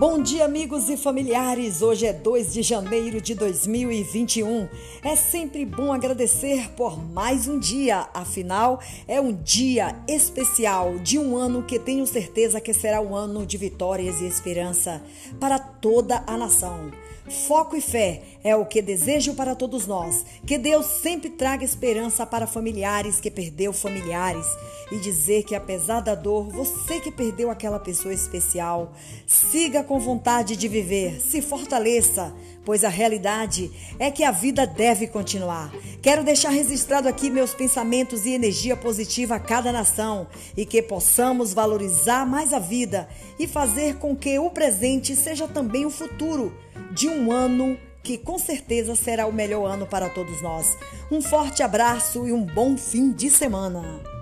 Bom dia, amigos e familiares. Hoje é 2 de janeiro de 2021. É sempre bom agradecer por mais um dia, afinal, é um dia especial de um ano que tenho certeza que será um ano de vitórias e esperança para toda a nação. Foco e fé é o que desejo para todos nós. Que Deus sempre traga esperança para familiares que perdeu familiares e dizer que apesar da dor, você que perdeu aquela pessoa especial, siga com vontade de viver, se fortaleça, pois a realidade é que a vida deve continuar. Quero deixar registrado aqui meus pensamentos e energia positiva a cada nação e que possamos valorizar mais a vida e fazer com que o presente seja também o futuro de um ano que com certeza será o melhor ano para todos nós. Um forte abraço e um bom fim de semana.